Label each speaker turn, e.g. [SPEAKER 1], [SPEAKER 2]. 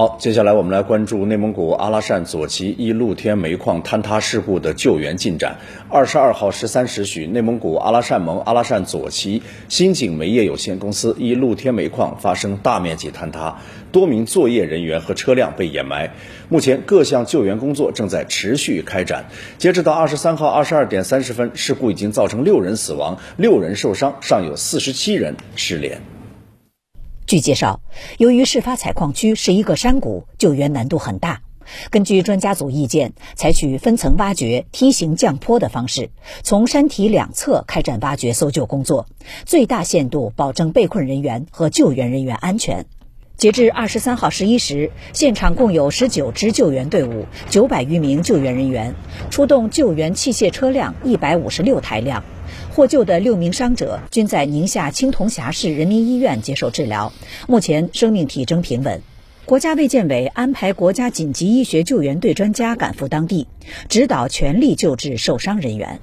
[SPEAKER 1] 好，接下来我们来关注内蒙古阿拉善左旗一露天煤矿坍塌事故的救援进展。二十二号十三时许，内蒙古阿拉善盟阿拉善左旗新景煤业有限公司一露天煤矿发生大面积坍塌，多名作业人员和车辆被掩埋。目前各项救援工作正在持续开展。截止到二十三号二十二点三十分，事故已经造成六人死亡，六人受伤，尚有四十七人失联。
[SPEAKER 2] 据介绍，由于事发采矿区是一个山谷，救援难度很大。根据专家组意见，采取分层挖掘、梯形降坡的方式，从山体两侧开展挖掘搜救工作，最大限度保证被困人员和救援人员安全。截至二十三号十一时，现场共有十九支救援队伍、九百余名救援人员，出动救援器械车辆一百五十六台辆。获救的六名伤者均在宁夏青铜峡市人民医院接受治疗，目前生命体征平稳。国家卫健委安排国家紧急医学救援队专家赶赴当地，指导全力救治受伤人员。